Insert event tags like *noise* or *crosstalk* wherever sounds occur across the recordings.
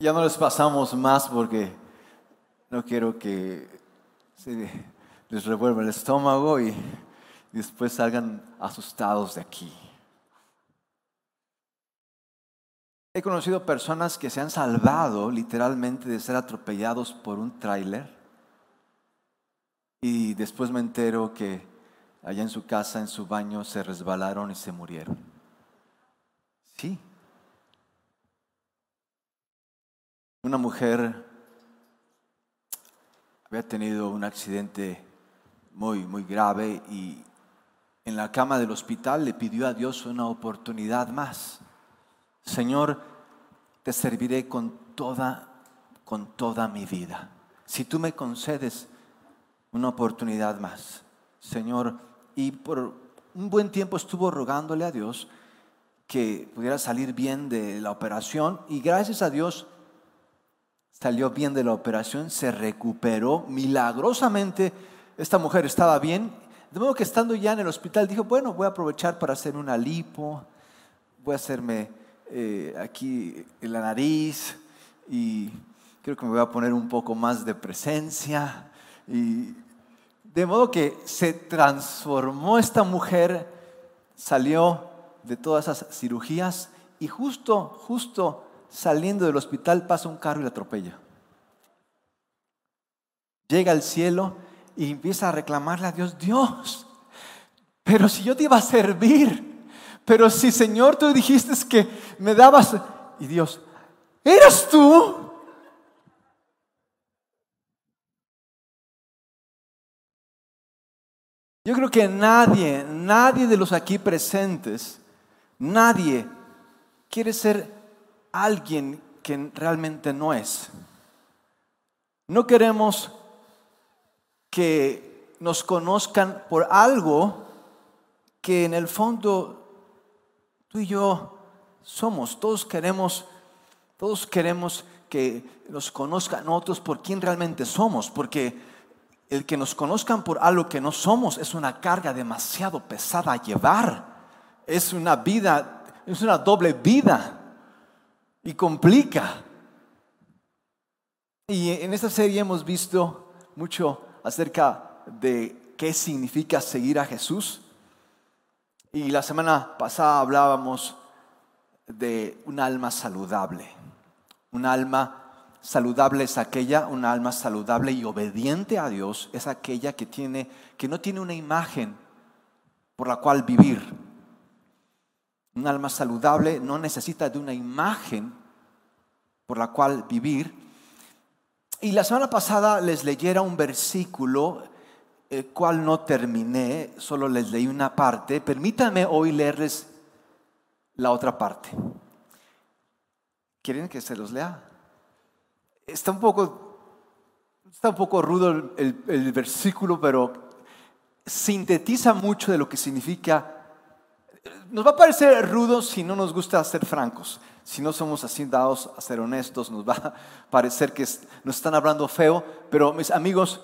Ya no les pasamos más porque no quiero que se les revuelva el estómago y después salgan asustados de aquí. He conocido personas que se han salvado literalmente de ser atropellados por un tráiler y después me entero que allá en su casa, en su baño, se resbalaron y se murieron. Sí. Una mujer había tenido un accidente muy, muy grave y en la cama del hospital le pidió a Dios una oportunidad más. Señor, te serviré con toda, con toda mi vida. Si tú me concedes una oportunidad más, Señor, y por un buen tiempo estuvo rogándole a Dios que pudiera salir bien de la operación y gracias a Dios salió bien de la operación, se recuperó milagrosamente. Esta mujer estaba bien, de modo que estando ya en el hospital dijo, bueno, voy a aprovechar para hacer una lipo, voy a hacerme eh, aquí en la nariz y creo que me voy a poner un poco más de presencia. Y de modo que se transformó esta mujer, salió de todas esas cirugías y justo, justo saliendo del hospital pasa un carro y la atropella. Llega al cielo y empieza a reclamarle a Dios, Dios, pero si yo te iba a servir, pero si Señor tú dijiste que me dabas, y Dios, ¿eres tú? Yo creo que nadie, nadie de los aquí presentes, nadie quiere ser alguien que realmente no es. No queremos que nos conozcan por algo que en el fondo tú y yo somos. Todos queremos, todos queremos que nos conozcan otros por quién realmente somos, porque el que nos conozcan por algo que no somos es una carga demasiado pesada a llevar. Es una vida, es una doble vida y complica. Y en esta serie hemos visto mucho acerca de qué significa seguir a Jesús. Y la semana pasada hablábamos de un alma saludable. Un alma saludable es aquella, un alma saludable y obediente a Dios es aquella que tiene que no tiene una imagen por la cual vivir un alma saludable no necesita de una imagen por la cual vivir. Y la semana pasada les leyera un versículo, el cual no terminé, solo les leí una parte. Permítanme hoy leerles la otra parte. ¿Quieren que se los lea? Está un poco, está un poco rudo el, el versículo, pero sintetiza mucho de lo que significa nos va a parecer rudo si no nos gusta ser francos. Si no somos así dados a ser honestos, nos va a parecer que nos están hablando feo. Pero mis amigos,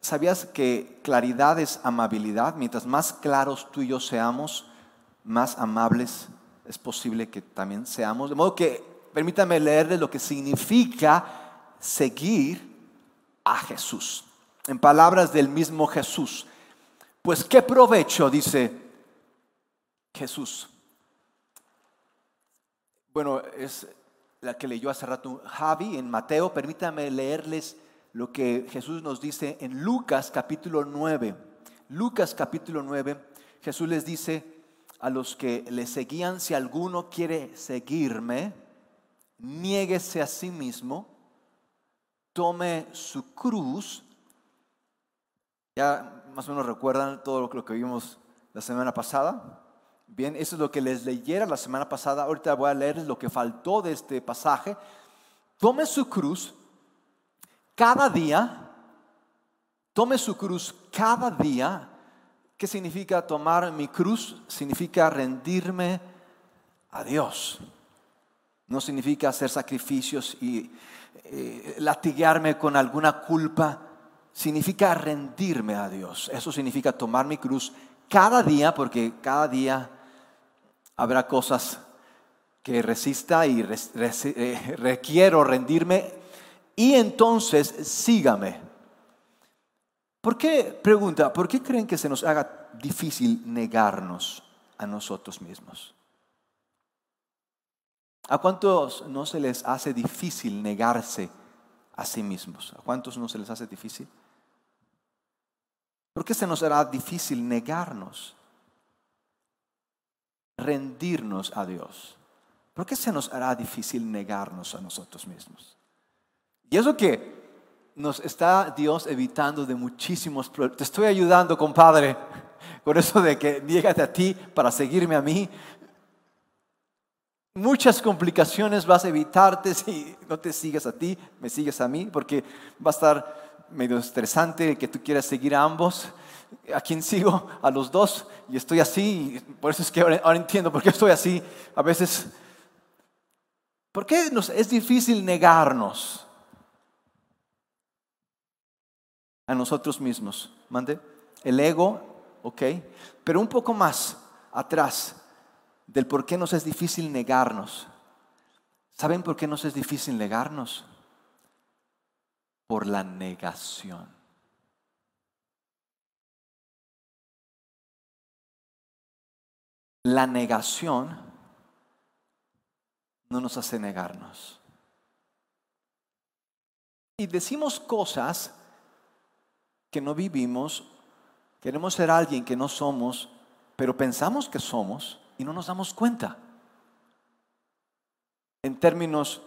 ¿sabías que claridad es amabilidad? Mientras más claros tú y yo seamos, más amables es posible que también seamos. De modo que permítame leerles lo que significa seguir a Jesús. En palabras del mismo Jesús. Pues qué provecho, dice Jesús. Bueno, es la que leyó hace rato Javi en Mateo. Permítame leerles lo que Jesús nos dice en Lucas capítulo 9. Lucas capítulo 9, Jesús les dice a los que le seguían, si alguno quiere seguirme, niéguese a sí mismo, tome su cruz. Ya más o menos recuerdan todo lo que vimos la semana pasada. Bien, eso es lo que les leyera la semana pasada. Ahorita voy a leerles lo que faltó de este pasaje. Tome su cruz cada día. Tome su cruz cada día. ¿Qué significa tomar mi cruz? Significa rendirme a Dios. No significa hacer sacrificios y eh, con alguna culpa. Significa rendirme a Dios. Eso significa tomar mi cruz cada día, porque cada día habrá cosas que resista y eh, requiero rendirme y entonces sígame. ¿Por qué, pregunta, por qué creen que se nos haga difícil negarnos a nosotros mismos? ¿A cuántos no se les hace difícil negarse a sí mismos? ¿A cuántos no se les hace difícil? ¿Por qué se nos hará difícil negarnos? Rendirnos a Dios. ¿Por qué se nos hará difícil negarnos a nosotros mismos? Y eso que nos está Dios evitando de muchísimos problemas. Te estoy ayudando, compadre, *laughs* con eso de que niégate a ti para seguirme a mí. Muchas complicaciones vas a evitarte si no te sigues a ti, me sigues a mí, porque va a estar medio estresante que tú quieras seguir a ambos. ¿A quién sigo? A los dos. Y estoy así. Por eso es que ahora, entiendo por qué estoy así. A veces, ¿por qué nos, es difícil negarnos a nosotros mismos? Mande. El ego, ok. Pero un poco más atrás del por qué nos es difícil negarnos. ¿Saben por qué nos es difícil negarnos? Por la negación. La negación no nos hace negarnos. Y decimos cosas que no vivimos, queremos ser alguien que no somos, pero pensamos que somos y no nos damos cuenta. En términos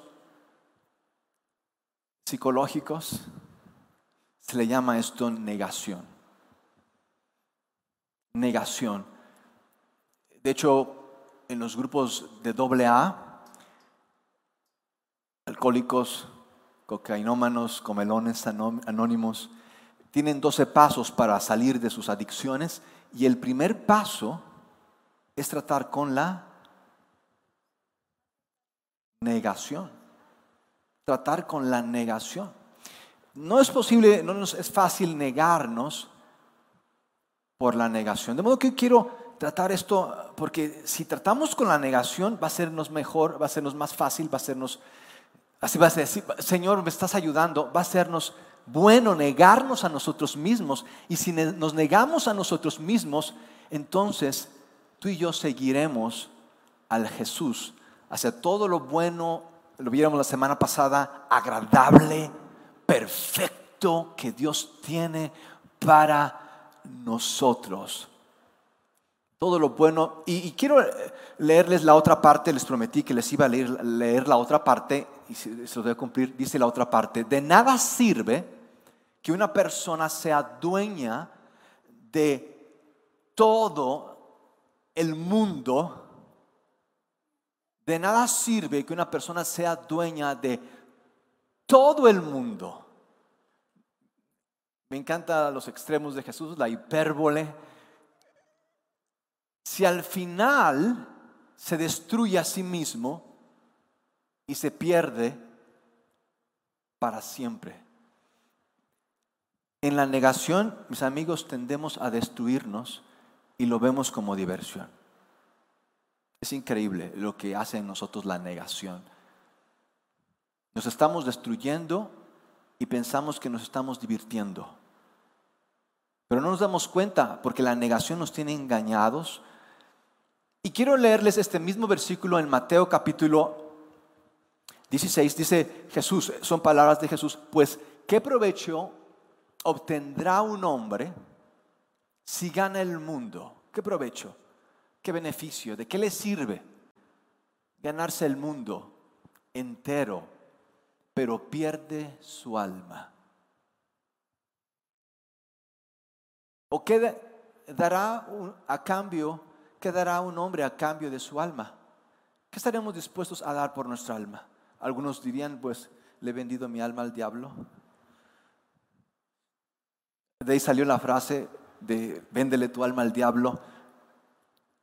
psicológicos, se le llama esto negación. Negación. De hecho, en los grupos de AA, alcohólicos, cocainómanos, comelones anónimos, tienen 12 pasos para salir de sus adicciones y el primer paso es tratar con la negación. Tratar con la negación. No es posible, no es fácil negarnos por la negación. De modo que quiero tratar esto, porque si tratamos con la negación va a sernos mejor, va a sernos más fácil, va a sernos, así va a ser, Señor, me estás ayudando, va a sernos bueno negarnos a nosotros mismos. Y si nos negamos a nosotros mismos, entonces tú y yo seguiremos al Jesús hacia todo lo bueno, lo viéramos la semana pasada, agradable, perfecto que Dios tiene para nosotros. Todo lo bueno. Y, quiero leerles la otra parte, les prometí que les iba a leer, leer la otra parte, y se, se lo voy a cumplir, dice la otra parte, de nada sirve que una persona sea dueña de todo el mundo, de nada sirve que una persona sea dueña de todo el mundo. Me encantan los extremos de Jesús, la hipérbole. Si al final se destruye a sí mismo y se pierde para siempre. En la negación, mis amigos, tendemos a destruirnos y lo vemos como diversión. Es increíble lo que hace en nosotros la negación. Nos estamos destruyendo y pensamos que nos estamos divirtiendo. Pero no nos damos cuenta porque la negación nos tiene engañados. Y quiero leerles este mismo versículo en Mateo capítulo 16. Dice Jesús, son palabras de Jesús, pues ¿qué provecho obtendrá un hombre? si gana el mundo, ¿qué provecho? ¿Qué beneficio? ¿De qué le sirve ganarse el mundo entero, pero pierde su alma? ¿O qué dará a cambio, qué dará un hombre a cambio de su alma? ¿Qué estaremos dispuestos a dar por nuestra alma? Algunos dirían, pues, le he vendido mi alma al diablo. De ahí salió la frase, de véndele tu alma al diablo,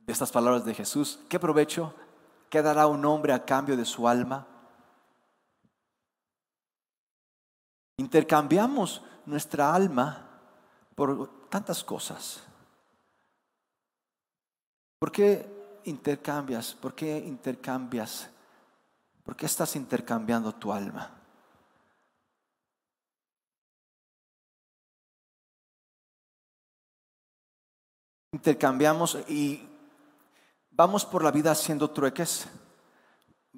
de estas palabras de Jesús, ¿qué provecho? ¿Qué dará un hombre a cambio de su alma? Intercambiamos nuestra alma por tantas cosas. ¿Por qué intercambias? ¿Por qué intercambias? ¿Por qué estás intercambiando tu alma? Intercambiamos y vamos por la vida haciendo trueques.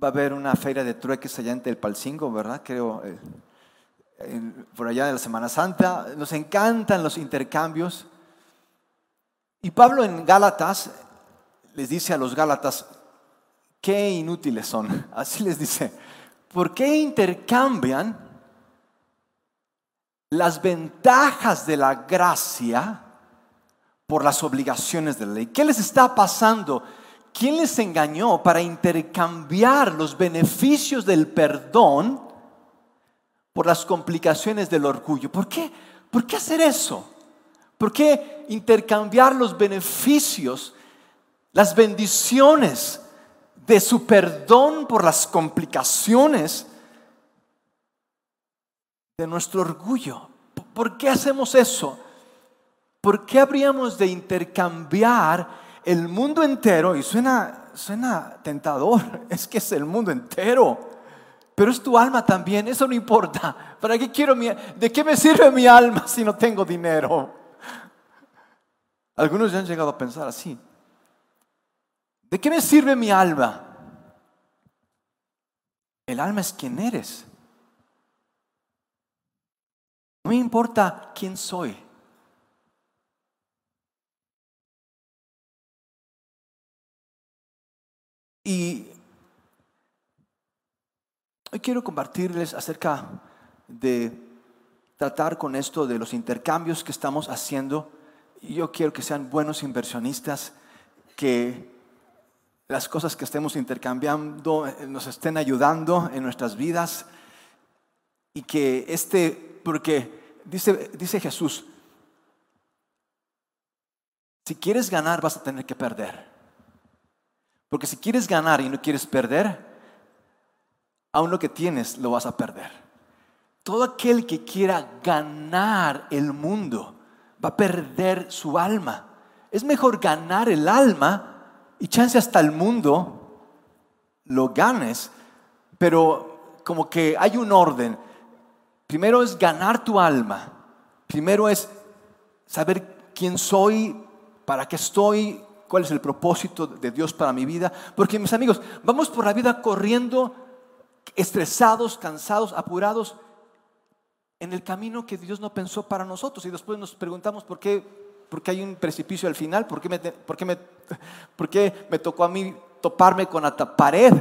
Va a haber una feria de trueques allá en Telpalcingo, ¿verdad? Creo, eh, por allá de la Semana Santa. Nos encantan los intercambios. Y Pablo en Gálatas les dice a los Gálatas, qué inútiles son. *laughs* Así les dice, ¿por qué intercambian las ventajas de la gracia por las obligaciones de la ley? ¿Qué les está pasando? ¿Quién les engañó para intercambiar los beneficios del perdón por las complicaciones del orgullo? ¿Por qué? ¿Por qué hacer eso? ¿Por qué intercambiar los beneficios, las bendiciones de su perdón por las complicaciones de nuestro orgullo? ¿Por qué hacemos eso? ¿Por qué habríamos de intercambiar el mundo entero? Y suena, suena tentador, *laughs* es que es el mundo entero. Pero es tu alma también, eso no importa. ¿Para qué quiero mi, ¿De qué me sirve mi alma si no tengo dinero? *laughs* Algunos ya han llegado a pensar así. ¿De qué me sirve mi alma? El alma es quien eres. No me importa quién soy. Y hoy quiero compartirles acerca de tratar con esto de los intercambios que estamos haciendo yo quiero que sean buenos inversionistas, que las cosas que estemos intercambiando eh, nos estén ayudando en nuestras vidas y que este, porque dice, dice Jesús, si quieres ganar vas a tener que perder. Porque si quieres ganar y no quieres perder, aún lo que tienes lo vas a perder. Todo aquel que quiera ganar el mundo, va a perder su alma. Es mejor ganar el alma y chance hasta el mundo lo ganes, pero como que hay un orden. Primero es ganar tu alma. Primero es saber quién soy, para qué estoy, cuál es el propósito de Dios para mi vida. Porque mis amigos, vamos por la vida corriendo, estresados, cansados, apurados en el camino que Dios no pensó para nosotros. Y después nos preguntamos por qué, por qué hay un precipicio al final, por qué, me, por, qué me, *laughs* por qué me tocó a mí toparme con la pared,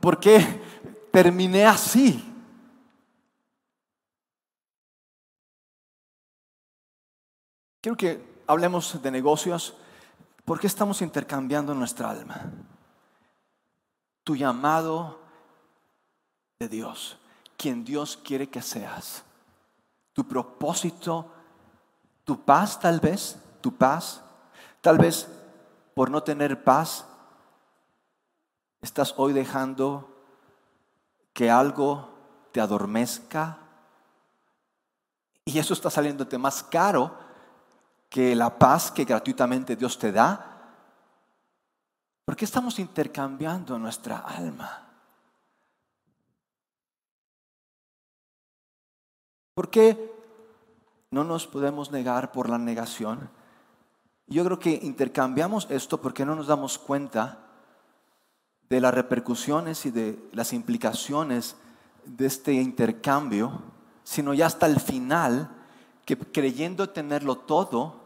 por qué terminé así. Quiero que hablemos de negocios. ¿Por qué estamos intercambiando nuestra alma? Tu llamado de Dios, quien Dios quiere que seas tu propósito, tu paz tal vez, tu paz, tal vez por no tener paz, estás hoy dejando que algo te adormezca y eso está saliéndote más caro que la paz que gratuitamente Dios te da. ¿Por qué estamos intercambiando nuestra alma? ¿Por qué no nos podemos negar por la negación? Yo creo que intercambiamos esto porque no nos damos cuenta de las repercusiones y de las implicaciones de este intercambio, sino ya hasta el final, que creyendo tenerlo todo,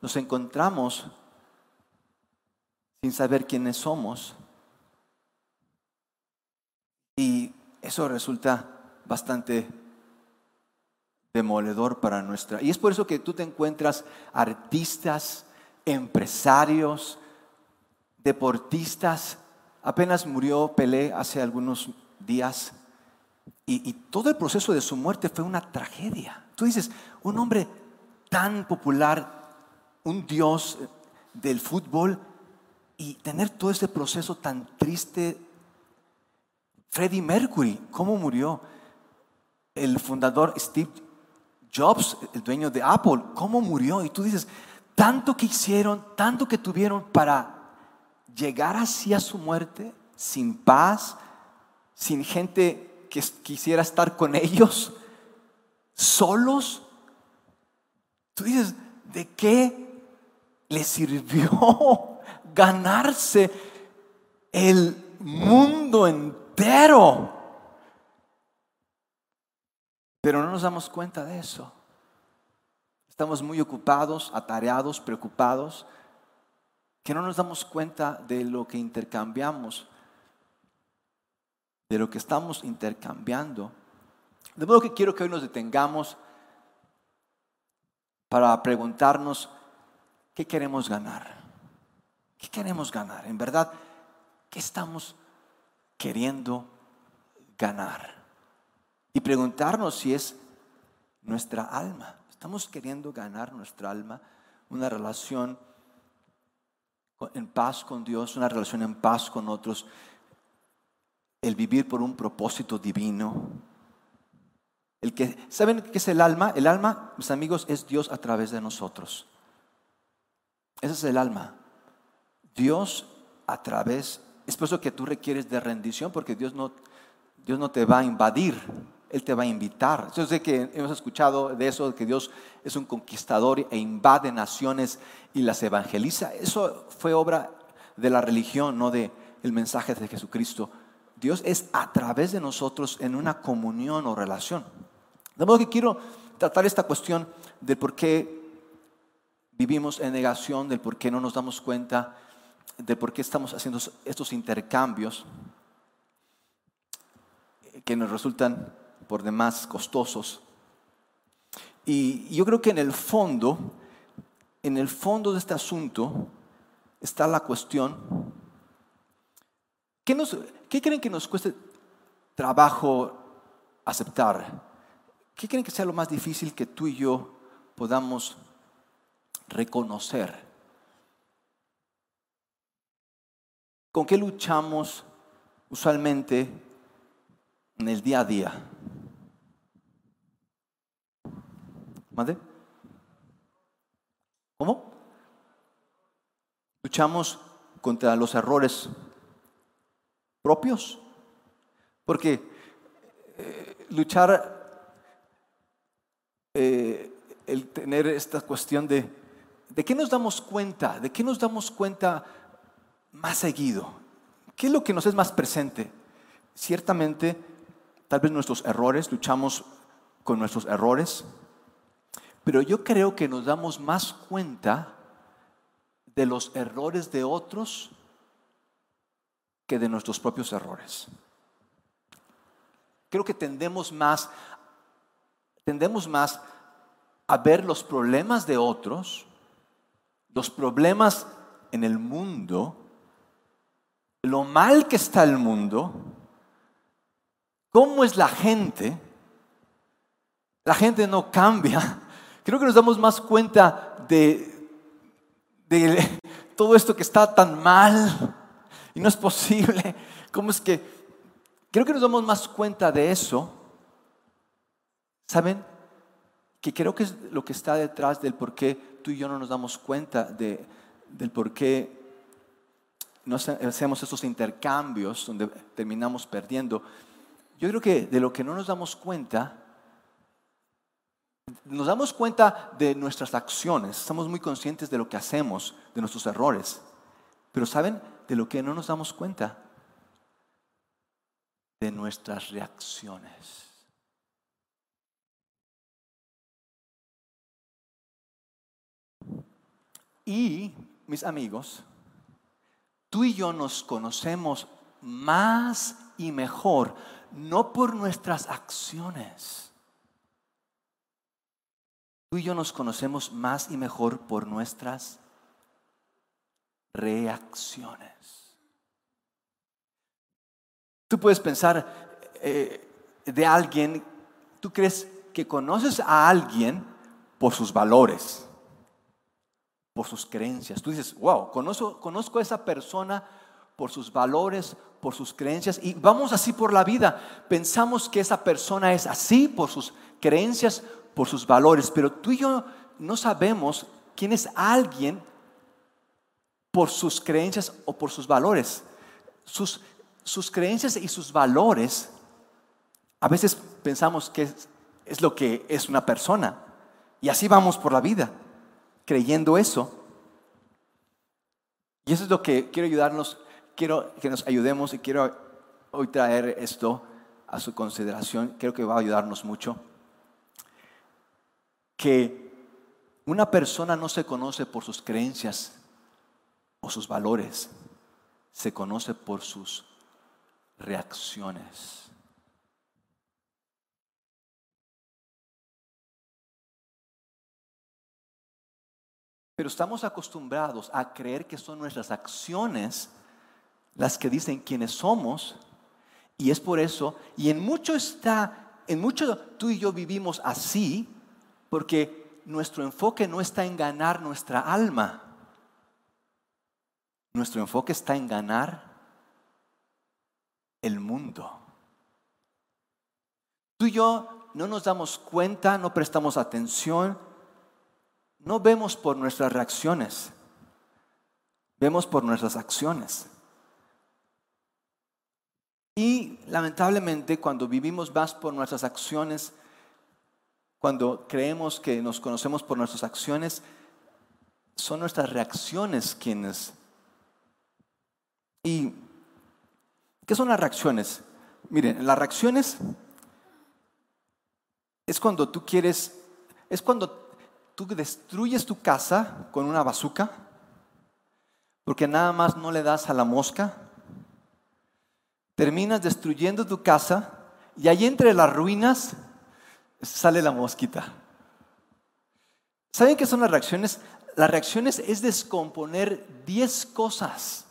nos encontramos sin saber quiénes somos. Y eso resulta bastante demoledor para nuestra. Y es por eso que tú te encuentras artistas, empresarios, deportistas. Apenas murió Pelé hace algunos días y, todo el proceso de su muerte fue una tragedia. Tú dices, un hombre tan popular, un dios del fútbol y tener todo ese proceso tan triste. Freddie Mercury, ¿cómo murió? El fundador Steve Jobs, el dueño de Apple, cómo murió. Y tú dices, tanto que hicieron, tanto que tuvieron para llegar así a su muerte, sin paz, sin gente que quisiera estar con ellos, solos. Tú dices, ¿de qué le sirvió *laughs* ganarse el mundo entero? Pero no nos damos cuenta de eso. Estamos muy ocupados, atareados, preocupados, que no nos damos cuenta de lo que intercambiamos, de lo que estamos intercambiando. De modo que quiero que hoy nos detengamos para preguntarnos qué queremos ganar. ¿Qué queremos ganar? En verdad, ¿qué estamos queriendo ganar? Y preguntarnos si es nuestra alma. Estamos queriendo ganar nuestra alma, una relación en paz con Dios, una relación en paz con otros, el vivir por un propósito divino. El que, ¿Saben qué es el alma? El alma, mis amigos, es Dios a través de nosotros. Ese es el alma. Dios a través, es por eso que tú requieres de rendición, porque Dios no, Dios no te va a invadir, él te va a invitar. Yo sé que hemos escuchado de eso, que Dios es un conquistador e invade naciones y las evangeliza. Eso fue obra de la religión, no de el mensaje de Jesucristo. Dios es a través de nosotros en una comunión o relación. De modo que quiero tratar esta cuestión de por qué vivimos en negación, del por qué no nos damos cuenta, de por qué estamos haciendo estos intercambios que nos resultan por demás costosos. Y yo creo que en el fondo, en el fondo de este asunto está la cuestión, ¿qué, qué creen que nos cueste trabajo aceptar? ¿Qué creen que sea lo más difícil que tú y yo podamos reconocer? ¿Con qué luchamos usualmente en el día a día? ¿Mande? ¿Cómo? Luchamos contra los errores propios. Porque eh, luchar, eh, el tener esta cuestión de, ¿de qué nos damos cuenta? ¿De qué nos damos cuenta más seguido? ¿Qué es lo que nos es más presente? Ciertamente, tal vez nuestros errores, luchamos con nuestros errores, pero yo creo que nos damos más cuenta de los errores de otros que de nuestros propios errores. Creo que tendemos más, tendemos más a ver los problemas de otros, los problemas en el mundo, lo mal que está el mundo, cómo es la gente. La gente no cambia, Creo que nos damos más cuenta de, de *laughs* todo esto que está tan mal y no es posible. ¿Cómo es que? Creo que nos damos más cuenta de eso. ¿Saben? Que creo que es lo que está detrás del por qué tú y yo no nos damos cuenta de, del por qué no hacemos esos intercambios donde terminamos perdiendo. Yo creo que de lo que no nos damos cuenta nos damos cuenta de nuestras acciones, estamos muy conscientes de lo que hacemos, de nuestros errores, pero ¿saben de lo que no nos damos cuenta? De nuestras reacciones. Y, mis amigos, tú y yo nos conocemos más y mejor, no por nuestras acciones Tú y yo nos conocemos más y mejor por nuestras reacciones. Tú puedes pensar eh, de alguien, tú crees que conoces a alguien por sus valores, por sus creencias. Tú dices, wow, conozco, conozco a esa persona por sus valores, por sus creencias, y vamos así por la vida. Pensamos que esa persona es así por sus creencias, por sus valores, pero tú y yo no sabemos quién es alguien por sus creencias o por sus valores. Sus, sus creencias y sus valores, a veces pensamos que es, es lo que es una persona. Y así vamos por la vida, creyendo eso. Y eso es lo que quiero ayudarnos, quiero que nos ayudemos y quiero hoy traer esto a su consideración. Creo que va a ayudarnos mucho. Que una persona no se conoce por sus creencias o sus valores, se conoce por sus reacciones. Pero estamos acostumbrados a creer que son nuestras acciones las que dicen quiénes somos. Y es por eso, y en mucho está, en mucho tú y yo vivimos así, porque nuestro enfoque no está en ganar nuestra alma. Nuestro enfoque está en ganar el mundo. Tú y yo no nos damos cuenta, no prestamos atención, no vemos por nuestras reacciones, vemos por nuestras acciones. Y lamentablemente cuando vivimos más por nuestras acciones, cuando creemos que nos conocemos por nuestras acciones, son nuestras reacciones quienes... ¿Y qué son las reacciones? Miren, las reacciones es cuando tú quieres, es cuando tú destruyes tu casa con una bazuca, porque nada más no le das a la mosca, terminas destruyendo tu casa y ahí entre las ruinas sale la mosquita. ¿Saben qué son las reacciones? Las reacciones es descomponer 10 cosas.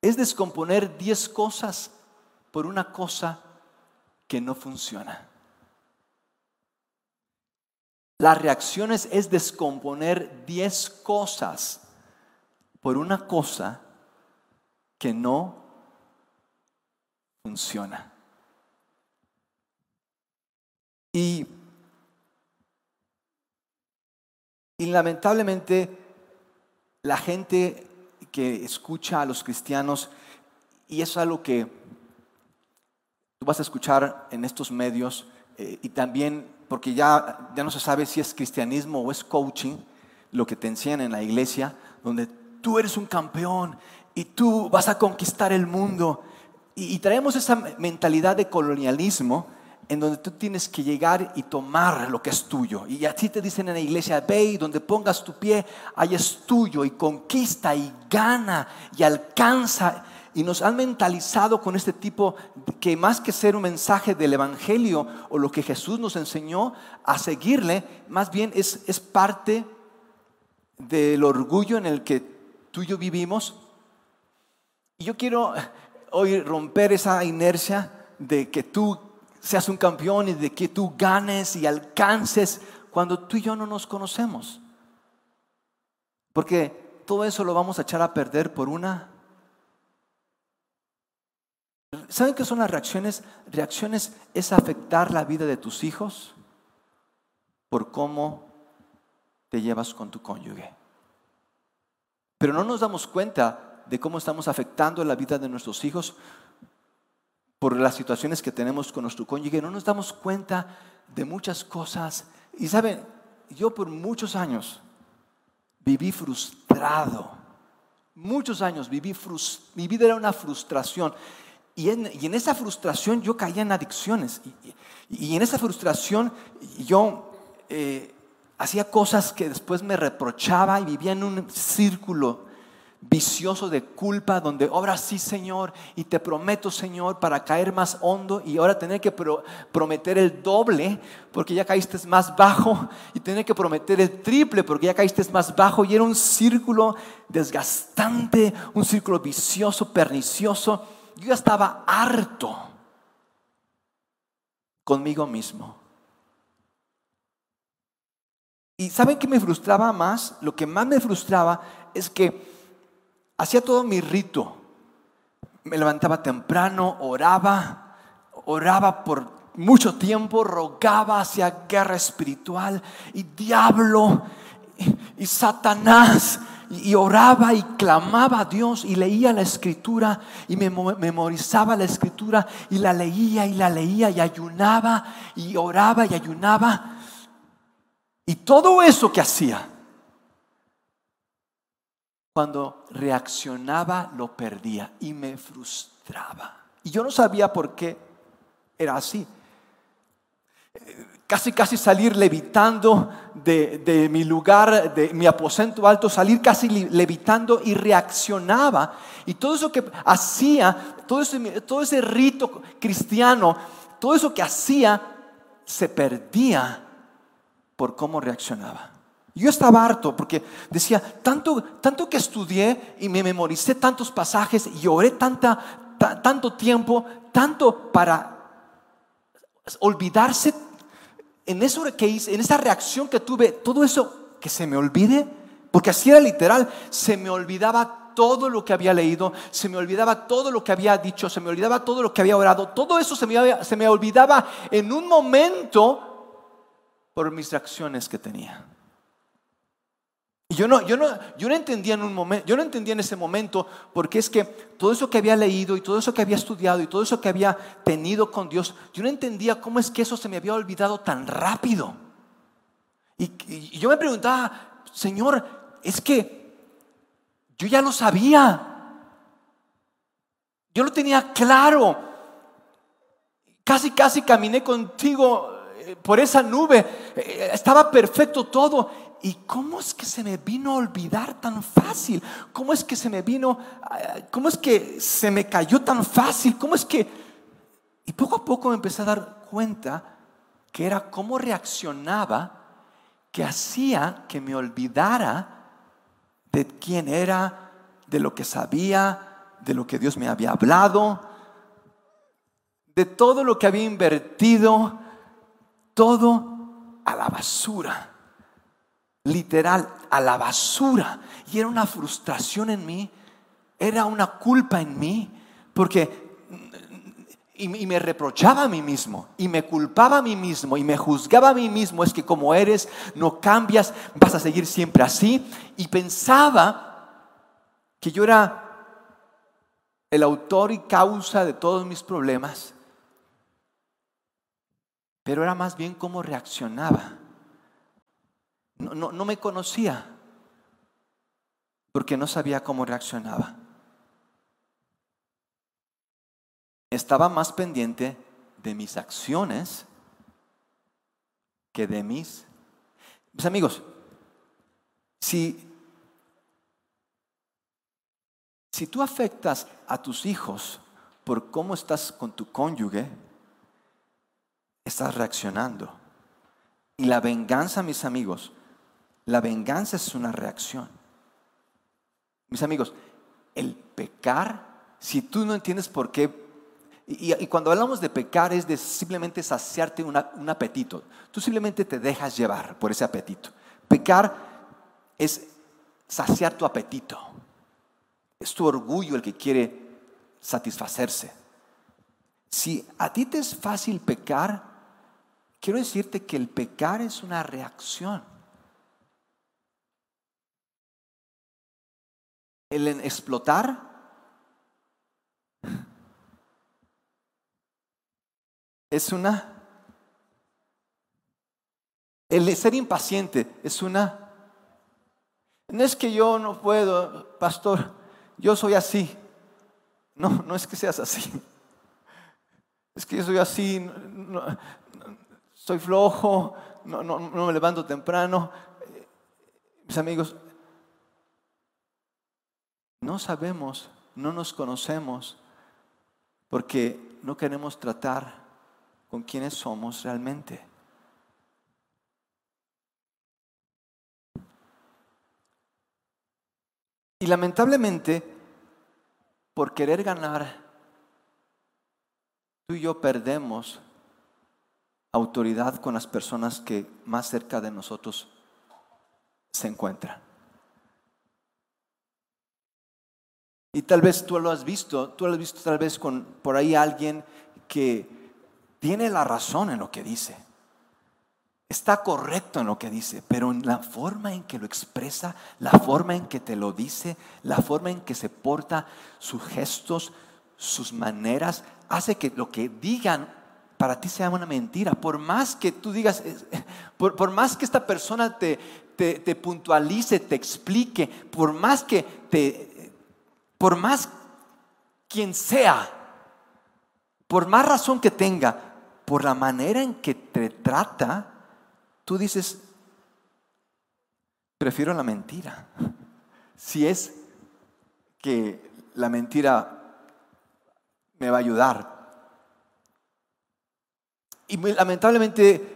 Es descomponer 10 cosas por una cosa que no funciona. Las reacciones es descomponer 10 cosas por una cosa que no funciona. Y, y lamentablemente la gente que escucha a los cristianos, y eso es algo que tú vas a escuchar en estos medios, eh, y también porque ya, ya no se sabe si es cristianismo o es coaching, lo que te enseñan en la iglesia, donde tú eres un campeón y tú vas a conquistar el mundo. Y, traemos esa mentalidad de colonialismo en donde tú tienes que llegar y tomar lo que es tuyo. Y así te dicen en la iglesia, ve y donde pongas tu pie, ahí es tuyo y conquista y gana y alcanza y nos han mentalizado con este tipo que más que ser un mensaje del Evangelio o lo que Jesús nos enseñó a seguirle, más bien es, es parte del orgullo en el que tú y yo vivimos. Y yo quiero hoy romper esa inercia de que tú seas un campeón y de que tú ganes y alcances cuando tú y yo no nos conocemos. Porque todo eso lo vamos a echar a perder por una ¿Saben qué son las reacciones? Reacciones es afectar la vida de tus hijos por cómo te llevas con tu cónyuge. Pero no nos damos cuenta de cómo estamos afectando la vida de nuestros hijos por las situaciones que tenemos con nuestro cónyuge. No nos damos cuenta de muchas cosas. Y saben, yo por muchos años viví frustrado. Muchos años viví frustrado. Mi vida era una frustración. Y en, esa frustración yo caía en adicciones. Y, en esa frustración yo eh, hacía cosas que después me reprochaba y vivía en un círculo vicioso de culpa donde ahora sí Señor y te prometo Señor para caer más hondo y ahora tener que prometer el doble porque ya caíste más bajo y tener que prometer el triple porque ya caíste más bajo y era un círculo desgastante, un círculo vicioso, pernicioso yo ya estaba harto conmigo mismo. Y ¿saben qué me frustraba más? Lo que más me frustraba es que hacía todo mi rito. Me levantaba temprano, oraba, oraba por mucho tiempo, rogaba hacia guerra espiritual y diablo y, Satanás y oraba y clamaba a Dios y leía la escritura y me memorizaba la escritura y la leía y la leía y ayunaba y oraba y ayunaba. Y todo eso que hacía, cuando reaccionaba lo perdía y me frustraba. Y yo no sabía por qué era así casi casi salir levitando de, mi lugar, de mi aposento alto, salir casi levitando y reaccionaba. Y todo eso que hacía, todo ese, todo ese rito cristiano, todo eso que hacía, se perdía por cómo reaccionaba. Yo estaba harto porque decía, tanto, tanto que estudié y me memoricé tantos pasajes y oré tanta, tanto tiempo, tanto para olvidarse en eso que hice, en esa reacción que tuve, todo eso que se me olvide, porque así era literal, se me olvidaba todo lo que había leído, se me olvidaba todo lo que había dicho, se me olvidaba todo lo que había orado, todo eso se me, se me olvidaba en un momento por mis reacciones que tenía. Y yo no, yo no, yo no entendía en un momento, yo no entendía en ese momento, porque es que todo eso que había leído y todo eso que había estudiado y todo eso que había tenido con Dios, yo no entendía cómo es que eso se me había olvidado tan rápido. Y, y yo me preguntaba, Señor, es que yo ya lo sabía. Yo lo tenía claro. Casi, casi caminé contigo eh, por esa nube. Eh, estaba perfecto todo. ¿Y cómo es que se me vino a olvidar tan fácil? ¿Cómo es que se me vino, cómo es que se me cayó tan fácil? ¿Cómo es que... Y poco a poco me empecé a dar cuenta que era cómo reaccionaba que hacía que me olvidara de quién era, de lo que sabía, de lo que Dios me había hablado, de todo lo que había invertido, todo a la basura literal a la basura. Y era una frustración en mí, era una culpa en mí, porque y, me reprochaba a mí mismo, y me culpaba a mí mismo, y me juzgaba a mí mismo, es que como eres, no cambias, vas a seguir siempre así. Y pensaba que yo era el autor y causa de todos mis problemas, pero era más bien cómo reaccionaba no, me conocía porque no sabía cómo reaccionaba. Estaba más pendiente de mis acciones que de mis... Mis amigos, si, si tú afectas a tus hijos por cómo estás con tu cónyuge, estás reaccionando. Y la venganza, mis amigos, la venganza es una reacción. Mis amigos, el pecar, si tú no entiendes por qué, y, cuando hablamos de pecar es de simplemente saciarte un apetito, tú simplemente te dejas llevar por ese apetito. Pecar es saciar tu apetito, es tu orgullo el que quiere satisfacerse. Si a ti te es fácil pecar, quiero decirte que el pecar es una reacción. El explotar, es una... El ser impaciente es una... No es que yo no puedo, pastor, yo soy así. No, no es que seas así. Es que yo soy así, soy flojo, no, no me levanto temprano. Mis amigos, no sabemos, no nos conocemos, porque no queremos tratar con quienes somos realmente. Y lamentablemente, por querer ganar, tú y yo perdemos autoridad con las personas que más cerca de nosotros se encuentran. Y tal vez tú lo has visto, tú lo has visto tal vez con por ahí alguien que tiene la razón en lo que dice. está correcto en lo que dice, pero en la forma en que lo expresa, la forma en que te lo dice, la forma en que se porta, sus gestos, sus maneras, hace que lo que digan para ti sea una mentira. Por más que tú digas, *laughs* por, más que esta persona te, te, puntualice, te explique, por más que te, por más quien sea, por más razón que tenga, por la manera en que te trata, tú dices, prefiero la mentira. *laughs* Si es que la mentira me va a ayudar. Y lamentablemente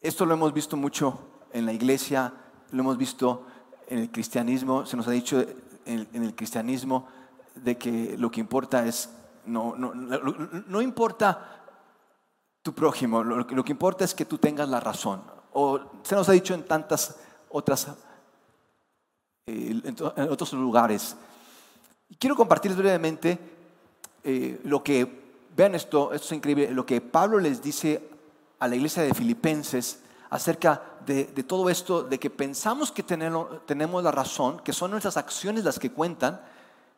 esto lo hemos visto mucho en la iglesia, lo hemos visto en el cristianismo, se nos ha dicho en el, cristianismo de que lo que importa es, no, no, no importa tu prójimo, lo, que importa es que tú tengas la razón. O se nos ha dicho en tantas otras, eh, en, otros lugares. quiero compartirles brevemente eh, lo que, vean esto, esto es increíble, lo que Pablo les dice a la iglesia de Filipenses acerca de, todo esto, de que pensamos que tenemos, la razón, que son nuestras acciones las que cuentan,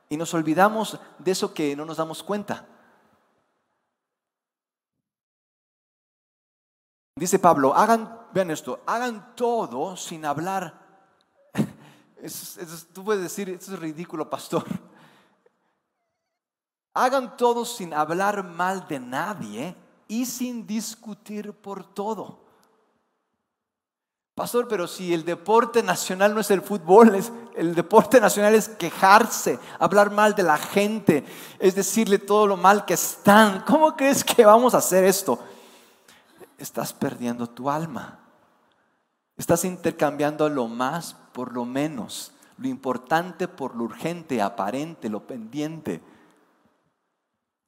y nos olvidamos de eso que no nos damos cuenta. Dice Pablo, hagan, vean esto, hagan todo sin hablar. *laughs* tú puedes decir, esto es ridículo, pastor. *laughs* Hagan todo sin hablar mal de nadie y sin discutir por todo. Pastor, pero si el deporte nacional no es el fútbol, es, el deporte nacional es quejarse, hablar mal de la gente, es decirle todo lo mal que están. ¿Cómo crees que vamos a hacer esto? estás perdiendo tu alma. Estás intercambiando lo más por lo menos, lo importante por lo urgente, aparente, lo pendiente.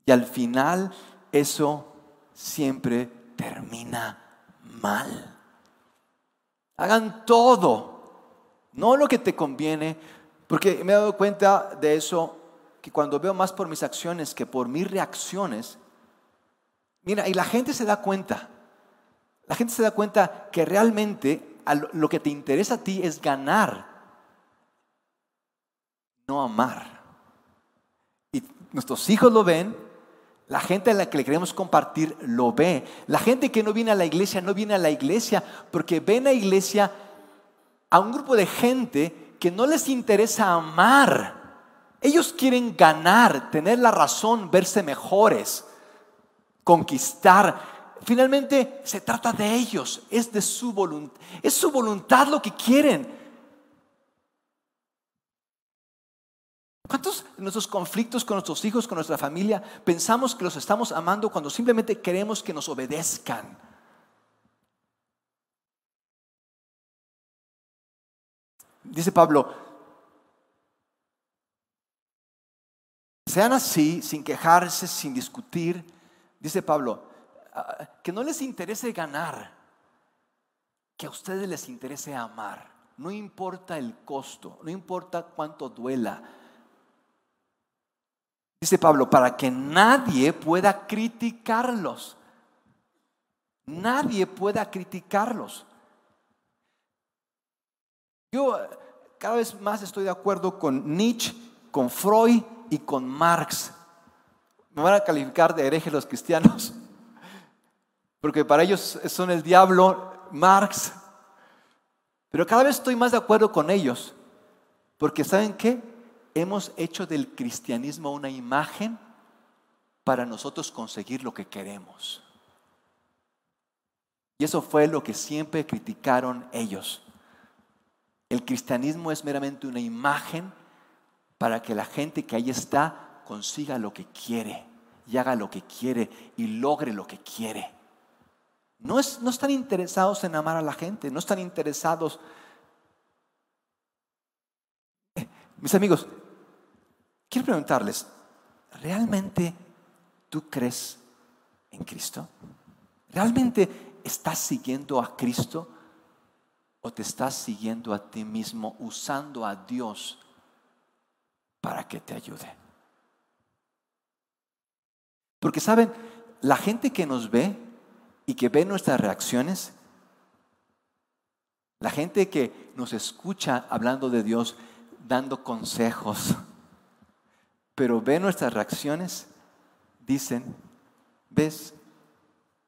Y al final eso siempre termina mal. Hagan todo, no lo que te conviene, porque me he dado cuenta de eso, que cuando veo más por mis acciones que por mis reacciones, mira, y la gente se da cuenta. La gente se da cuenta que realmente lo que te interesa a ti es ganar, no amar. Y nuestros hijos lo ven, la gente a la que le queremos compartir lo ve. La gente que no viene a la iglesia no viene a la iglesia porque ven a la iglesia a un grupo de gente que no les interesa amar. Ellos quieren ganar, tener la razón, verse mejores, conquistar. Finalmente se trata de ellos, es de su voluntad, es su voluntad lo que quieren. ¿Cuántos de nuestros conflictos con nuestros hijos, con nuestra familia, pensamos que los estamos amando cuando simplemente queremos que nos obedezcan? Dice Pablo, sean así, sin quejarse, sin discutir. Dice Pablo, que no les interese ganar, que a ustedes les interese amar. No importa el costo, no importa cuánto duela. Dice Pablo, para que nadie pueda criticarlos. Nadie pueda criticarlos. Yo cada vez más estoy de acuerdo con Nietzsche, con Freud y con Marx. Me van a calificar de herejes los cristianos *laughs* porque para ellos son el diablo, Marx. Pero cada vez estoy más de acuerdo con ellos, porque ¿saben qué? Hemos hecho del cristianismo una imagen para nosotros conseguir lo que queremos. Y eso fue lo que siempre criticaron ellos. El cristianismo es meramente una imagen para que la gente que ahí está consiga lo que quiere y haga lo que quiere y logre lo que quiere. No, están interesados en amar a la gente, no están interesados. Eh, mis amigos, quiero preguntarles, ¿realmente tú crees en Cristo? ¿Realmente estás siguiendo a Cristo o te estás siguiendo a ti mismo usando a Dios para que te ayude? Porque saben, la gente que nos ve y que ve nuestras reacciones, La gente que nos escucha hablando de Dios, dando consejos, pero ve nuestras reacciones, dicen, ¿ves?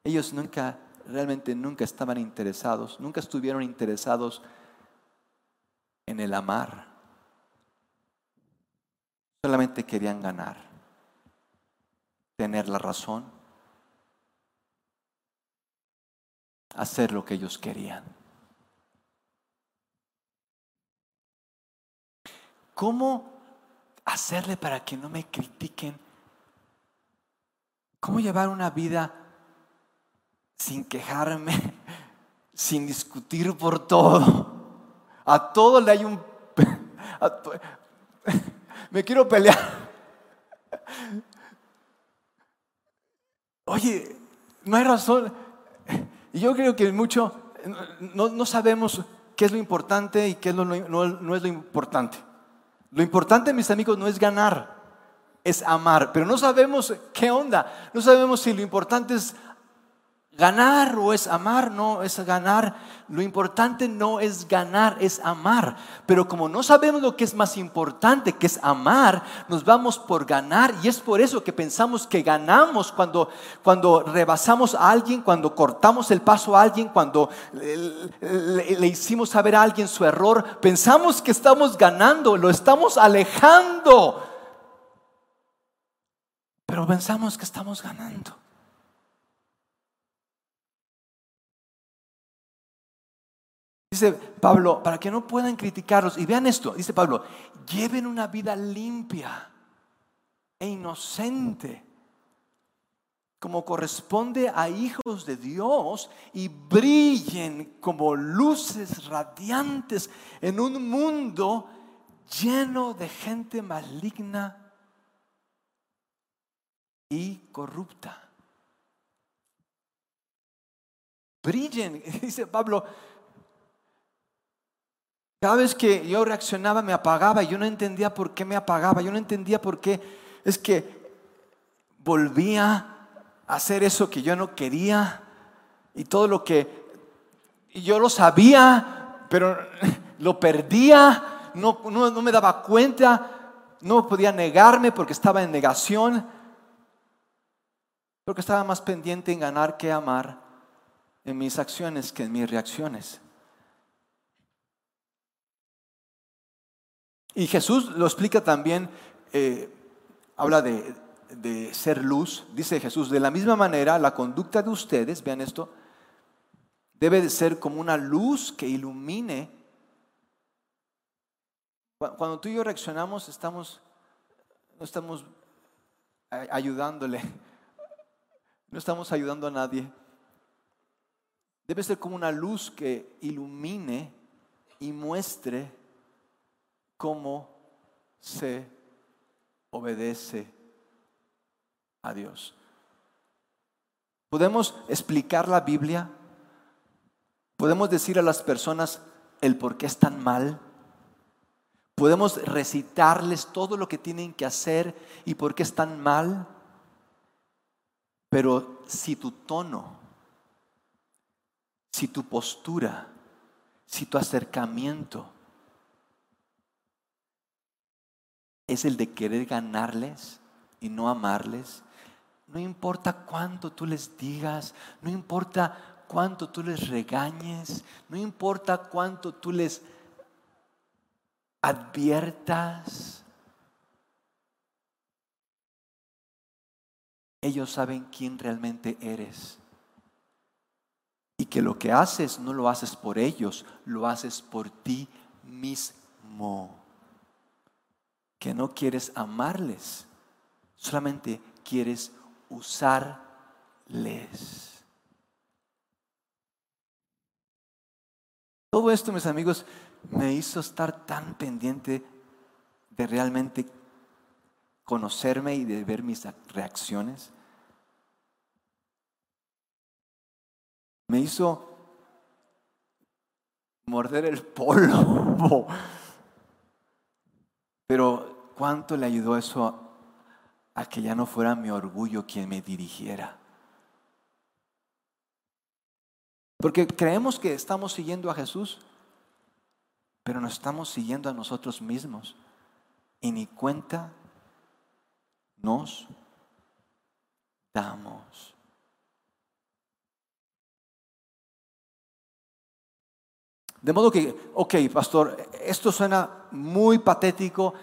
Ellos nunca, realmente nunca estaban interesados, nunca estuvieron interesados en el amar. Solamente querían ganar, tener la razón, hacer lo que ellos querían. ¿Cómo hacerle para que no me critiquen? ¿Cómo llevar una vida sin quejarme, *laughs* sin discutir por todo? A todo le hay un... *laughs* *laughs* me quiero pelear. Oye, no hay razón. Y yo creo que mucho no, sabemos qué es lo importante y qué no, no es lo importante. Lo importante, mis amigos, no es ganar, es amar. Pero no sabemos qué onda. No sabemos si lo importante es Ganar o es amar, no es ganar. Lo importante no es ganar, es amar. Pero como no sabemos lo que es más importante, que es amar, nos vamos por ganar. Y es por eso que pensamos que ganamos cuando, cuando rebasamos a alguien, cuando cortamos el paso a alguien, cuando le, le hicimos saber a alguien su error. Pensamos que estamos ganando, lo estamos alejando. Pero pensamos que estamos ganando. Dice Pablo, para que no puedan criticarlos. Y vean esto, dice Pablo, lleven una vida limpia e inocente, como corresponde a hijos de Dios, y brillen como luces radiantes en un mundo lleno de gente maligna y corrupta. Brillen, *laughs* dice Pablo, cada vez que yo reaccionaba me apagaba y yo no entendía por qué me apagaba, yo no entendía por qué es que volvía a hacer eso que yo no quería y todo lo que yo lo sabía, pero *laughs* lo perdía, no, no, no me daba cuenta, no podía negarme porque estaba en negación, porque estaba más pendiente en ganar que amar en mis acciones que en mis reacciones. Y Jesús lo explica también, eh, habla de, de ser luz, dice Jesús, de la misma manera la conducta de ustedes, vean esto, debe de ser como una luz que ilumine. Cuando tú y yo reaccionamos, estamos, no estamos ayudándole, *laughs* no estamos ayudando a nadie. Debe ser como una luz que ilumine y muestre cómo se obedece a Dios. ¿Podemos explicar la Biblia? ¿Podemos decir a las personas el por qué están mal? ¿Podemos recitarles todo lo que tienen que hacer y por qué están mal? Pero si tu tono, si tu postura, si tu acercamiento es el de querer ganarles y no amarles. No importa cuánto tú les digas, no importa cuánto tú les regañes, no importa cuánto tú les adviertas. Ellos saben quién realmente eres. Y que lo que haces no lo haces por ellos, lo haces por ti mismo que no quieres amarles, solamente quieres usarles. Todo esto, mis amigos, me hizo estar tan pendiente de realmente conocerme y de ver mis reacciones. Me hizo morder el *laughs* polvo pero ¿cuánto le ayudó eso a, que ya no fuera mi orgullo quien me dirigiera? Porque creemos que estamos siguiendo a Jesús, pero nos estamos siguiendo a nosotros mismos y ni cuenta nos damos. De modo que, ok, pastor, esto suena muy patético,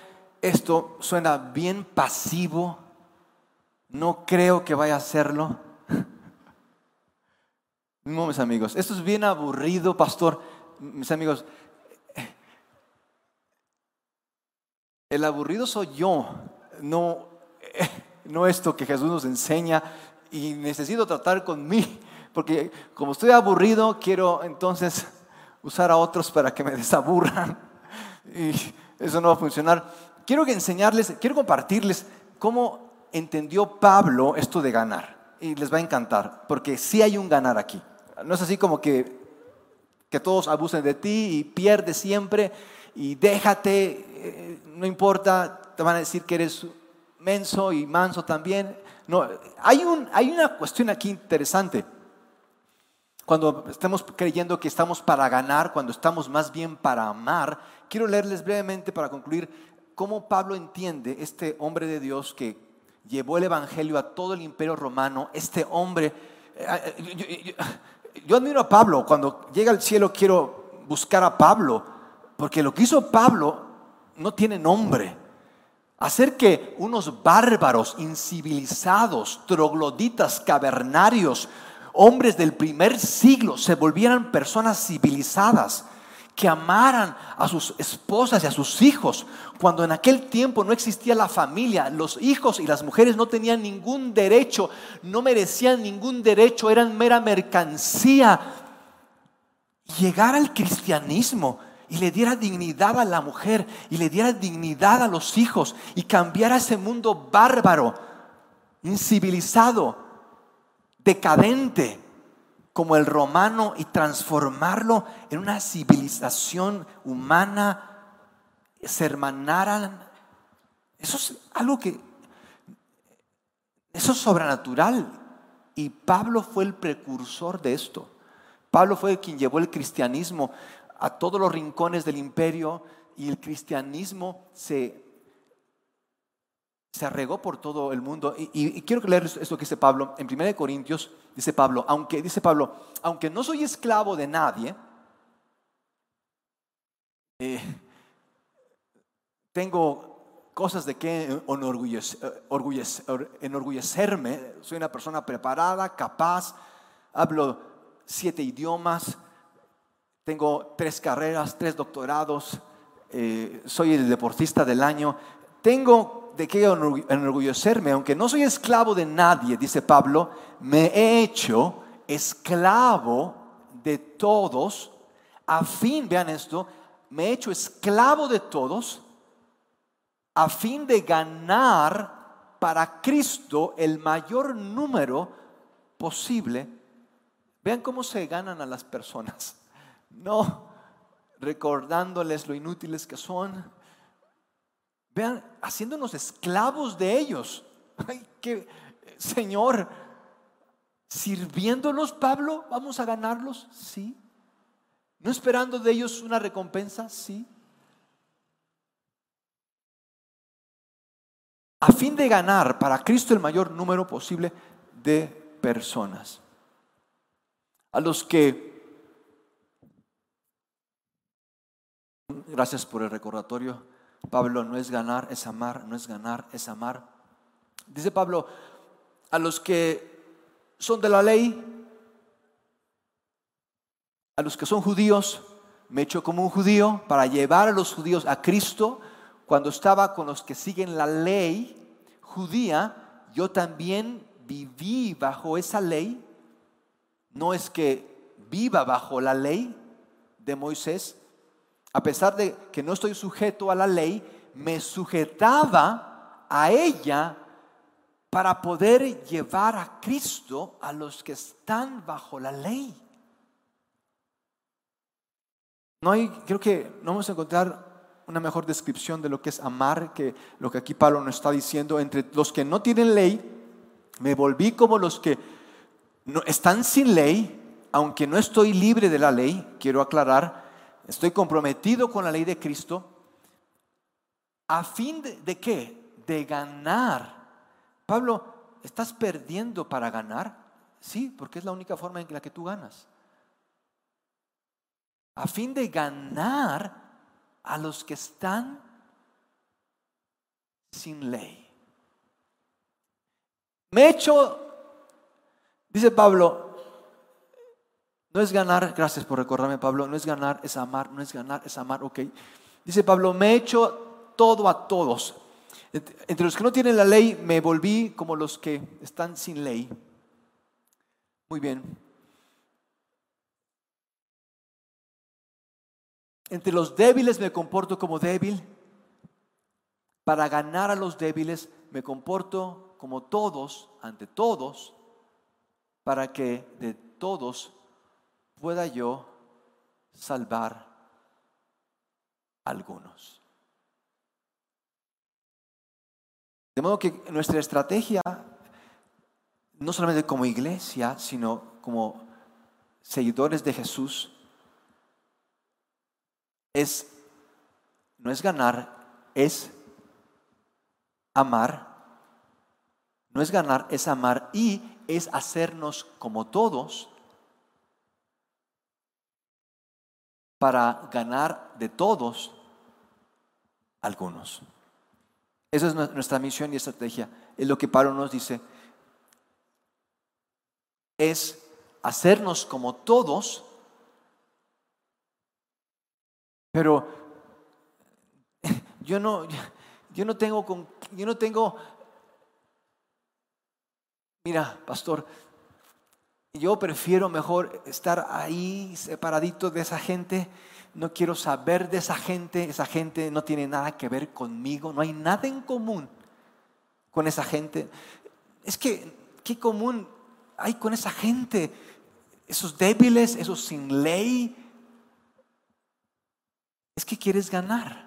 esto suena bien pasivo, no creo que vaya a hacerlo. *laughs* mis amigos, esto es bien aburrido, pastor. Mis amigos, el aburrido soy yo, no, *laughs* no esto que Jesús nos enseña y necesito tratar con mí, porque como estoy aburrido, quiero entonces usar a otros para que me *laughs* desaburran. Y eso no va a funcionar. Quiero que enseñarles, quiero compartirles cómo entendió Pablo esto de ganar. Y les va a encantar, porque sí hay un ganar aquí. No es así como que, que todos abusen de ti y pierdes siempre y déjate, eh, no importa, te van a decir que eres menso y manso también. No, hay, un, hay una cuestión aquí interesante. Cuando estamos creyendo que estamos para ganar, cuando estamos más bien para amar, quiero leerles brevemente para concluir cómo Pablo entiende este hombre de Dios que llevó el Evangelio a todo el imperio romano, este hombre... Eh, eh, yo, admiro a Pablo, cuando llega al cielo quiero buscar a Pablo, porque lo que hizo Pablo no tiene nombre. Hacer que unos bárbaros, incivilizados, trogloditas, cavernarios, hombres del primer siglo se volvieran personas civilizadas, que amaran a sus esposas y a sus hijos, cuando en aquel tiempo no existía la familia, los hijos y las mujeres no tenían ningún derecho, no merecían ningún derecho, eran mera mercancía. Llegar al cristianismo y le diera dignidad a la mujer y le diera dignidad a los hijos y cambiara ese mundo bárbaro, incivilizado, decadente como el romano y transformarlo en una civilización humana, se hermanaran. Eso es algo que, eso es sobrenatural. Y Pablo fue el precursor de esto. Pablo fue quien llevó el cristianismo a todos los rincones del imperio y el cristianismo se se arregó por todo el mundo. Y, quiero leerles esto que dice Pablo. En 1 Corintios dice Pablo, aunque, dice Pablo, aunque no soy esclavo de nadie, eh, tengo cosas de que enorgullecerme. Soy una persona preparada, capaz, hablo siete idiomas, tengo tres carreras, tres doctorados, eh, soy el deportista del año. Tengo de qué enorgullecerme, aunque no soy esclavo de nadie, dice Pablo, me he hecho esclavo de todos, a fin, vean esto, me he hecho esclavo de todos, a fin de ganar para Cristo el mayor número posible. Vean cómo se ganan a las personas. No recordándoles lo inútiles que son, Vean, haciéndonos esclavos de ellos. *laughs* Ay, que, Señor, sirviéndolos, Pablo, ¿vamos a ganarlos? Sí. ¿No esperando de ellos una recompensa? Sí. A fin de ganar para Cristo el mayor número posible de personas. A los que, gracias por el recordatorio, Pablo, no es ganar, es amar, no es ganar, es amar. Dice Pablo, a los que son de la ley, a los que son judíos, me echo como un judío para llevar a los judíos a Cristo. Cuando estaba con los que siguen la ley judía, yo también viví bajo esa ley. No es que viva bajo la ley de Moisés, a pesar de que no estoy sujeto a la ley, me sujetaba a ella para poder llevar a Cristo a los que están bajo la ley. No hay, creo que no vamos a encontrar una mejor descripción de lo que es amar que lo que aquí Pablo nos está diciendo. Entre los que no tienen ley, me volví como los que están sin ley, aunque no estoy libre de la ley, quiero aclarar, estoy comprometido con la ley de Cristo, a fin de, de qué? De ganar. Pablo, ¿estás perdiendo para ganar? Sí, porque es la única forma en la que tú ganas. A fin de ganar a los que están sin ley. Me he hecho, dice Pablo, no es ganar, gracias por recordarme Pablo, no es ganar, es amar, no es ganar, es amar, ok. Dice Pablo, me he hecho todo a todos. Entre los que no tienen la ley, me volví como los que están sin ley. Muy bien. Entre los débiles me comporto como débil. Para ganar a los débiles me comporto como todos, ante todos, para que de todos pueda yo salvar algunos. De modo que nuestra estrategia, no solamente como iglesia, sino como seguidores de Jesús, es, no es ganar, es amar. No es ganar, es amar y es hacernos como todos para ganar de todos algunos. Esa es nuestra misión y estrategia. Es lo que Pablo nos dice. Es hacernos como todos, pero *laughs* yo no, yo no tengo, yo no tengo, mira, pastor, yo prefiero mejor estar ahí separadito de esa gente. No quiero saber de esa gente. Esa gente no tiene nada que ver conmigo. No hay nada en común con esa gente. Es que, ¿qué común hay con esa gente? Esos débiles, esos sin ley. Es que quieres ganar.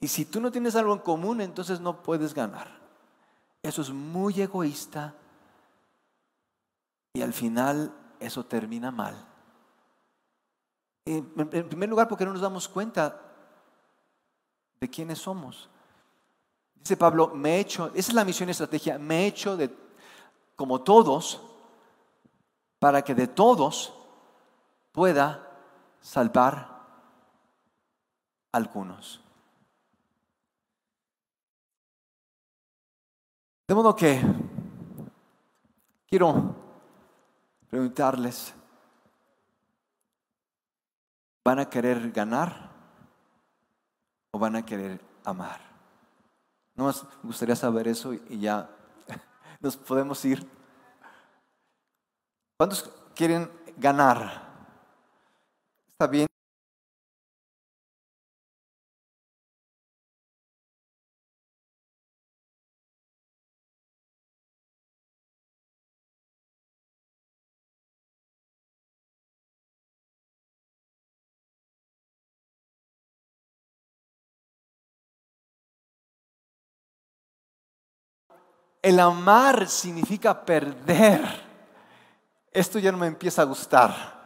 Y si tú no tienes algo en común, entonces no puedes ganar. Eso es muy egoísta y al final eso termina mal. En primer lugar, porque no nos damos cuenta de quiénes somos. Dice Pablo, me he hecho, esa es la misión y estrategia, me he hecho de, como todos, para que de todos pueda salvar algunos. De modo que quiero preguntarles, ¿van a querer ganar o van a querer amar? No más gustaría saber eso y ya *laughs* nos podemos ir. ¿Cuántos quieren ganar? ¿Está bien? El amar significa perder. Esto ya no me empieza a gustar.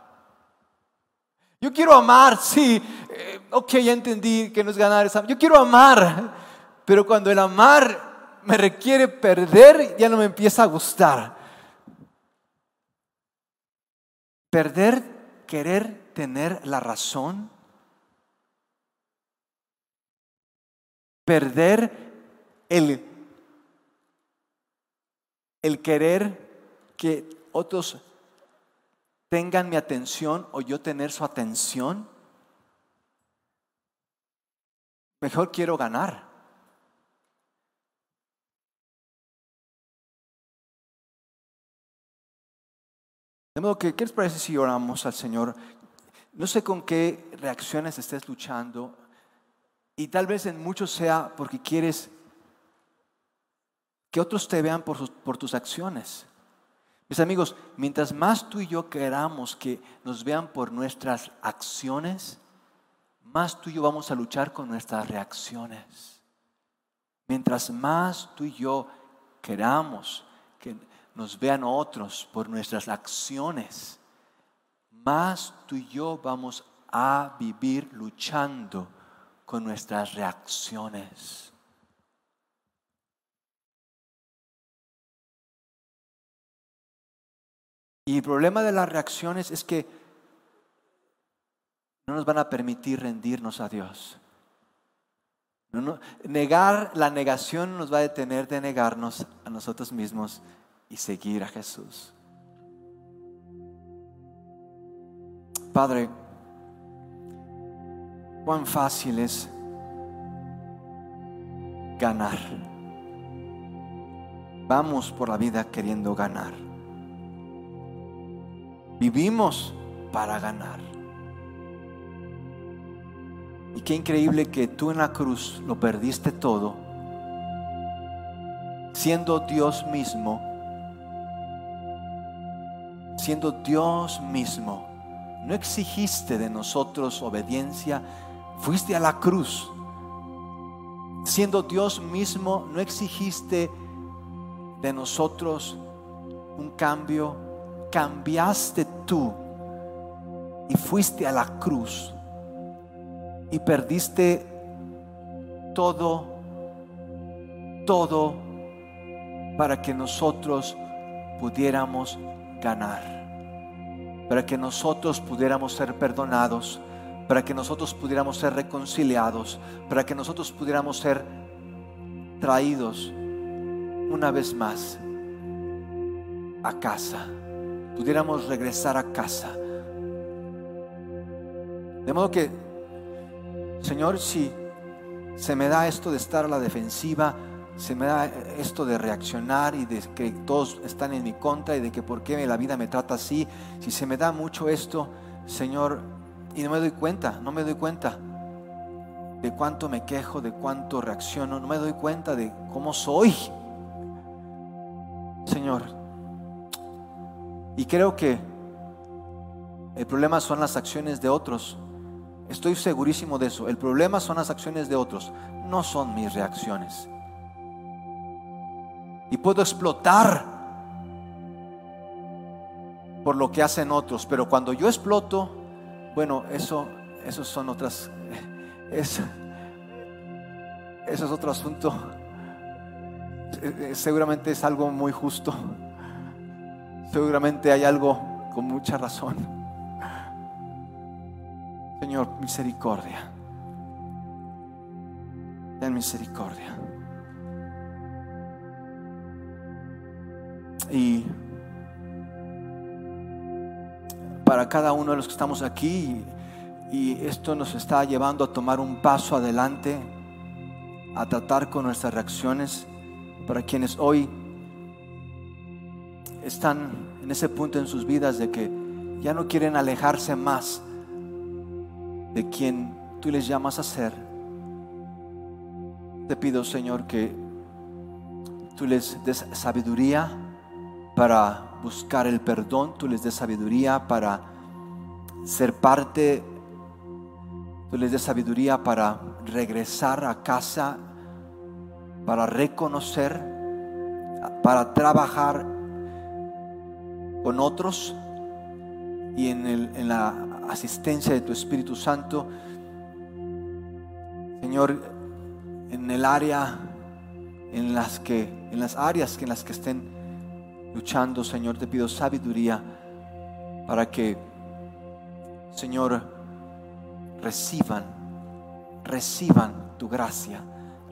Yo quiero amar, sí, eh, ok, ya entendí que no es ganar, esa. yo quiero amar, pero cuando el amar me requiere perder, ya no me empieza a gustar. Perder, querer tener la razón. Perder el el querer que otros tengan mi atención o yo tener su atención. Mejor quiero ganar. De modo que, ¿qué les parece si oramos al Señor? No sé con qué reacciones estés luchando y tal vez en muchos sea porque quieres que otros te vean por, tus acciones. Mis amigos, mientras más tú y yo queramos que nos vean por nuestras acciones, más tú y yo vamos a luchar con nuestras reacciones. Mientras más tú y yo queramos que nos vean otros por nuestras acciones, más tú y yo vamos a vivir luchando con nuestras reacciones. Y el problema de las reacciones es que no nos van a permitir rendirnos a Dios. negar la negación nos va a detener de negarnos a nosotros mismos y seguir a Jesús. Padre, cuán fácil es ganar. Vamos por la vida queriendo ganar. Vivimos para ganar. Y qué increíble que tú en la cruz lo perdiste todo, siendo Dios mismo, siendo Dios mismo. No exigiste de nosotros obediencia, fuiste a la cruz. Siendo Dios mismo, no exigiste de nosotros un cambio, cambiaste tú y fuiste a la cruz y perdiste todo, todo para que nosotros pudiéramos ganar, para que nosotros pudiéramos ser perdonados, para que nosotros pudiéramos ser reconciliados, para que nosotros pudiéramos ser traídos una vez más a casa, pudiéramos regresar a casa. De modo que Señor, si se me da esto de estar a la defensiva, se me da esto de reaccionar y de que todos están en mi contra y de que por qué la vida me trata así, si se me da mucho esto, Señor, y no me doy cuenta, no me doy cuenta de cuánto me quejo, de cuánto reacciono, no me doy cuenta de cómo soy. Señor, y creo que el problema son las acciones de otros Estoy segurísimo de eso. El problema son las acciones de otros, no son mis reacciones. Y puedo explotar por lo que hacen otros, pero cuando yo exploto, bueno, eso, son otras, *laughs* eso, eso es otro asunto. *laughs* Eh, eh, seguramente es algo muy justo. Seguramente hay algo con mucha razón. Señor, misericordia. Ten misericordia. Y para cada uno de los que estamos aquí, y esto nos está llevando a tomar un paso adelante, a tratar con nuestras reacciones, para quienes hoy están en ese punto en sus vidas de que ya no quieren alejarse más de quien tú les llamas a ser. Te pido, Señor, que tú les des sabiduría para buscar el perdón, tú les des sabiduría para ser parte, tú les des sabiduría para regresar a casa, para reconocer, para trabajar con otros y en, el, en la asistencia de tu Espíritu Santo. Señor, en el área en las que en las áreas en las que estén luchando, Señor, te pido sabiduría para que Señor reciban reciban tu gracia,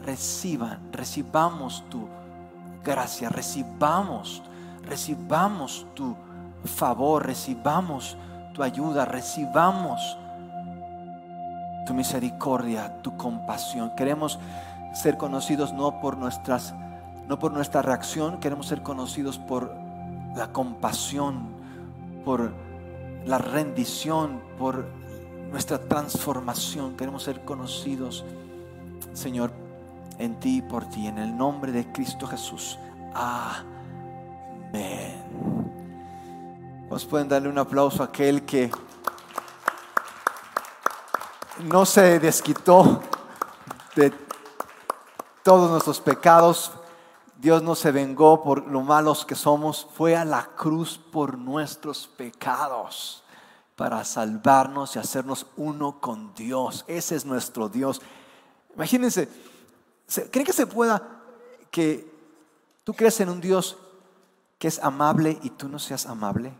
reciban, recibamos tu gracia, recibamos, recibamos tu favor, recibamos tu ayuda, recibamos tu misericordia, tu compasión. Queremos ser conocidos no por nuestras no por nuestra reacción, queremos ser conocidos por la compasión, por la rendición, por nuestra transformación. Queremos ser conocidos, Señor, en ti y por ti, en el nombre de Cristo Jesús. Amén. Pueden darle un aplauso a aquel que no se desquitó de todos nuestros pecados. Dios no se vengó por lo malos que somos, fue a la cruz por nuestros pecados. para salvarnos y hacernos uno con Dios. Ese es nuestro Dios. Imagínense, ¿creen que se pueda que tú crees en un Dios que es amable y tú no seas amable?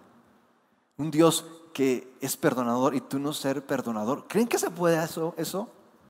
Un Dios que es perdonador y tú no ser perdonador. ¿Creen que se puede eso? eso?